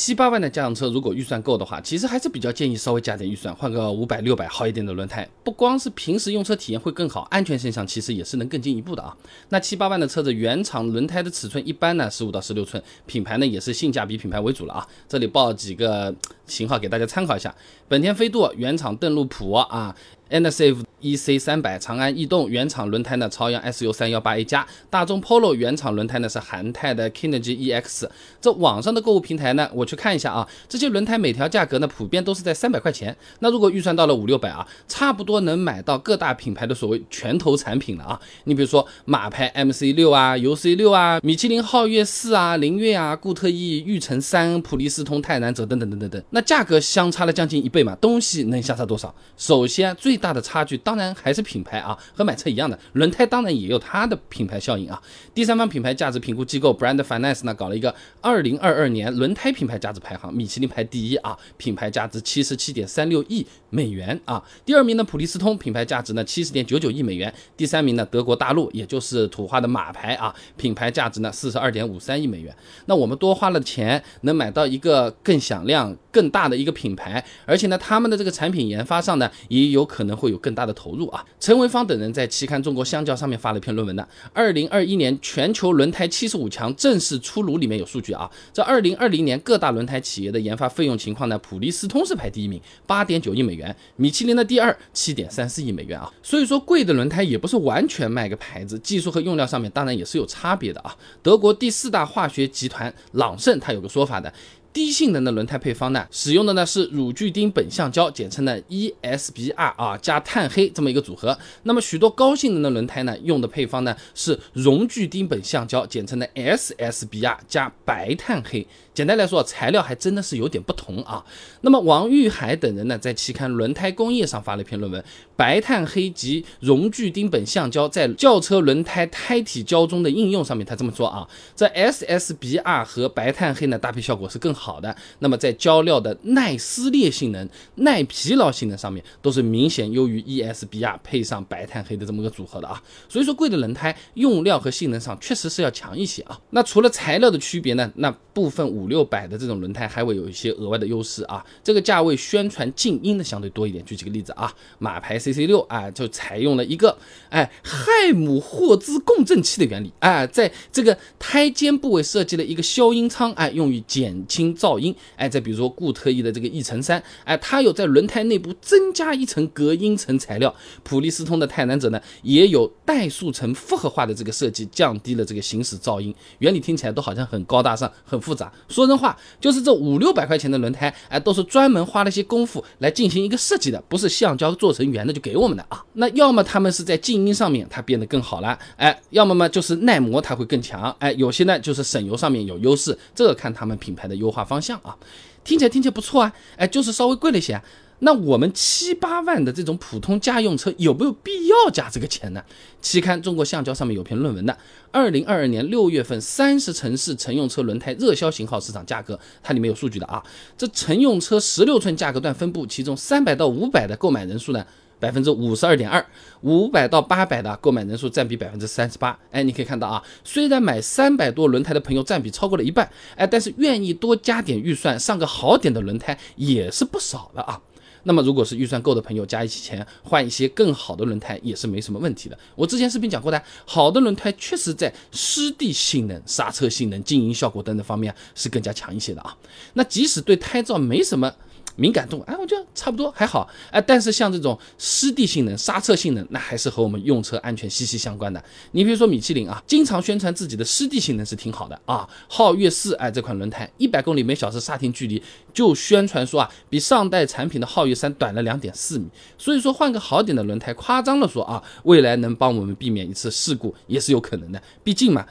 七八万的家用车，如果预算够的话，其实还是比较建议稍微加点预算，换个五百六百好一点的轮胎。不光是平时用车体验会更好，安全性上其实也是能更进一步的啊。那七八万的车子，原厂轮胎的尺寸一般呢，十五到十六寸，品牌呢也是性价比品牌为主了啊。这里报几个型号给大家参考一下：本田飞度原厂邓禄普啊。NSF EC 三百，长安逸动原厂轮胎呢，朝阳 SU 三幺八 A 加，大众 Polo 原厂轮胎呢是韩泰的 Kinergy EX。这网上的购物平台呢，我去看一下啊，这些轮胎每条价格呢普遍都是在三百块钱。那如果预算到了五六百啊，差不多能买到各大品牌的所谓拳头产品了啊。你比如说马牌 MC 六啊，UC 六啊，米其林皓月四啊，凌越啊，固特异、玉成三、普利司通、泰南泽等等等等等。那价格相差了将近一倍嘛，东西能相差多少？首先最大的差距当然还是品牌啊，和买车一样的，轮胎当然也有它的品牌效应啊。第三方品牌价值评估机构 Brand Finance 呢搞了一个二零二二年轮胎品牌价值排行，米其林排第一啊，品牌价值七十七点三六亿美元啊。第二名呢普利司通品牌价值呢七十点九九亿美元，第三名呢德国大陆也就是土话的马牌啊，品牌价值呢四十二点五三亿美元。那我们多花了钱能买到一个更响亮、更大的一个品牌，而且呢他们的这个产品研发上呢也有可能会有。更大的投入啊！陈维芳等人在期刊《中国橡胶》上面发了一篇论文的，二零二一年全球轮胎七十五强正式出炉，里面有数据啊。这二零二零年各大轮胎企业的研发费用情况呢，普利司通是排第一名，八点九亿美元，米其林的第二，七点三四亿美元啊。所以说，贵的轮胎也不是完全卖个牌子，技术和用料上面当然也是有差别的啊。德国第四大化学集团朗盛，它有个说法的。低性能的轮胎配方呢，使用的呢是乳聚丁苯橡胶，简称的 ESBR 啊，加碳黑这么一个组合。那么许多高性能的轮胎呢，用的配方呢是溶聚丁苯橡胶，简称的 SSBR 加白碳黑。简单来说，材料还真的是有点不同啊。那么王玉海等人呢，在期刊《轮胎工业》上发了一篇论文，白碳黑及溶聚丁苯橡胶在轿车轮胎胎体胶中的应用上面，他这么说啊，这 SSBR 和白碳黑呢搭配效果是更好的。那么在胶料的耐撕裂性能、耐疲劳性能上面，都是明显优于 ESBR 配上白碳黑的这么个组合的啊。所以说，贵的轮胎用料和性能上确实是要强一些啊。那除了材料的区别呢，那部分五六百的这种轮胎还会有一些额外的优势啊，这个价位宣传静音的相对多一点。举几个例子啊，马牌 CC 六啊，就采用了一个哎亥姆霍兹共振器的原理啊，在这个胎肩部位设计了一个消音舱，哎，用于减轻噪音。哎，再比如说固特异的这个翼层三，哎，它有在轮胎内部增加一层隔音层材料。普利司通的泰南者呢，也有怠速层复合化的这个设计，降低了这个行驶噪音。原理听起来都好像很高大上、很复杂。说真话，就是这五六百块钱的轮胎，哎，都是专门花了些功夫来进行一个设计的，不是橡胶做成圆的就给我们的啊。那要么他们是在静音上面它变得更好了，哎，要么嘛就是耐磨它会更强，哎，有些呢就是省油上面有优势，这个看他们品牌的优化方向啊。听起来听起来不错啊，哎，就是稍微贵了一些。那我们七八万的这种普通家用车有没有必要加这个钱呢？期刊《中国橡胶》上面有篇论文的，二零二二年六月份三十城市乘用车轮胎热销型号市场价格，它里面有数据的啊。这乘用车十六寸价格段分布，其中三百到五百的购买人数呢，百分之五十二点二，五百到八百的购买人数占比百分之三十八。哎，你可以看到啊，虽然买三百多轮胎的朋友占比超过了一半，哎，但是愿意多加点预算上个好点的轮胎也是不少的啊。那么，如果是预算够的朋友，加一起钱换一些更好的轮胎也是没什么问题的。我之前视频讲过的，好的轮胎确实在湿地性能、刹车性能、静音效果等等方面是更加强一些的啊。那即使对胎噪没什么。敏感度，哎，我觉得差不多还好，哎，但是像这种湿地性能、刹车性能，那还是和我们用车安全息息相关的。你比如说米其林啊，经常宣传自己的湿地性能是挺好的啊。皓月四，哎，这款轮胎一百公里每小时刹停距离就宣传说啊，比上代产品的皓月三短了两点四米。所以说换个好点的轮胎，夸张的说啊，未来能帮我们避免一次事故也是有可能的。毕竟嘛。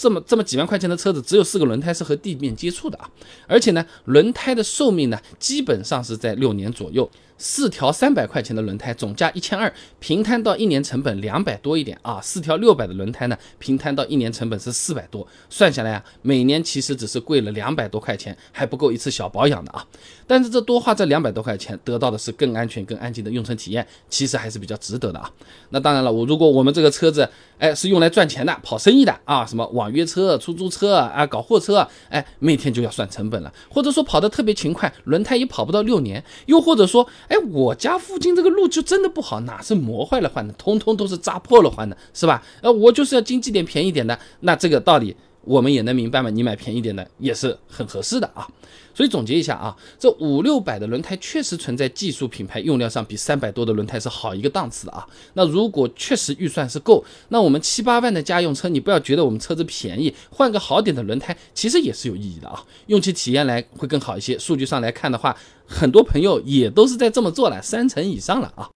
这么这么几万块钱的车子，只有四个轮胎是和地面接触的啊，而且呢，轮胎的寿命呢，基本上是在六年左右。四条三百块钱的轮胎，总价一千二，平摊到一年成本两百多一点啊。四条六百的轮胎呢，平摊到一年成本是四百多，算下来啊，每年其实只是贵了两百多块钱，还不够一次小保养的啊。但是这多花这两百多块钱，得到的是更安全、更安静的用车体验，其实还是比较值得的啊。那当然了，我如果我们这个车子，哎，是用来赚钱的、跑生意的啊，什么网。约车、出租车啊，搞货车，哎，每天就要算成本了。或者说跑得特别勤快，轮胎也跑不到六年。又或者说，哎，我家附近这个路就真的不好，哪是磨坏了换的，通通都是扎破了换的，是吧？呃，我就是要经济点、便宜点的，那这个道理。我们也能明白嘛，你买便宜点的也是很合适的啊。所以总结一下啊，这五六百的轮胎确实存在技术、品牌、用料上比三百多的轮胎是好一个档次的啊。那如果确实预算是够，那我们七八万的家用车，你不要觉得我们车子便宜，换个好点的轮胎其实也是有意义的啊，用起体验来会更好一些。数据上来看的话，很多朋友也都是在这么做了，三成以上了啊。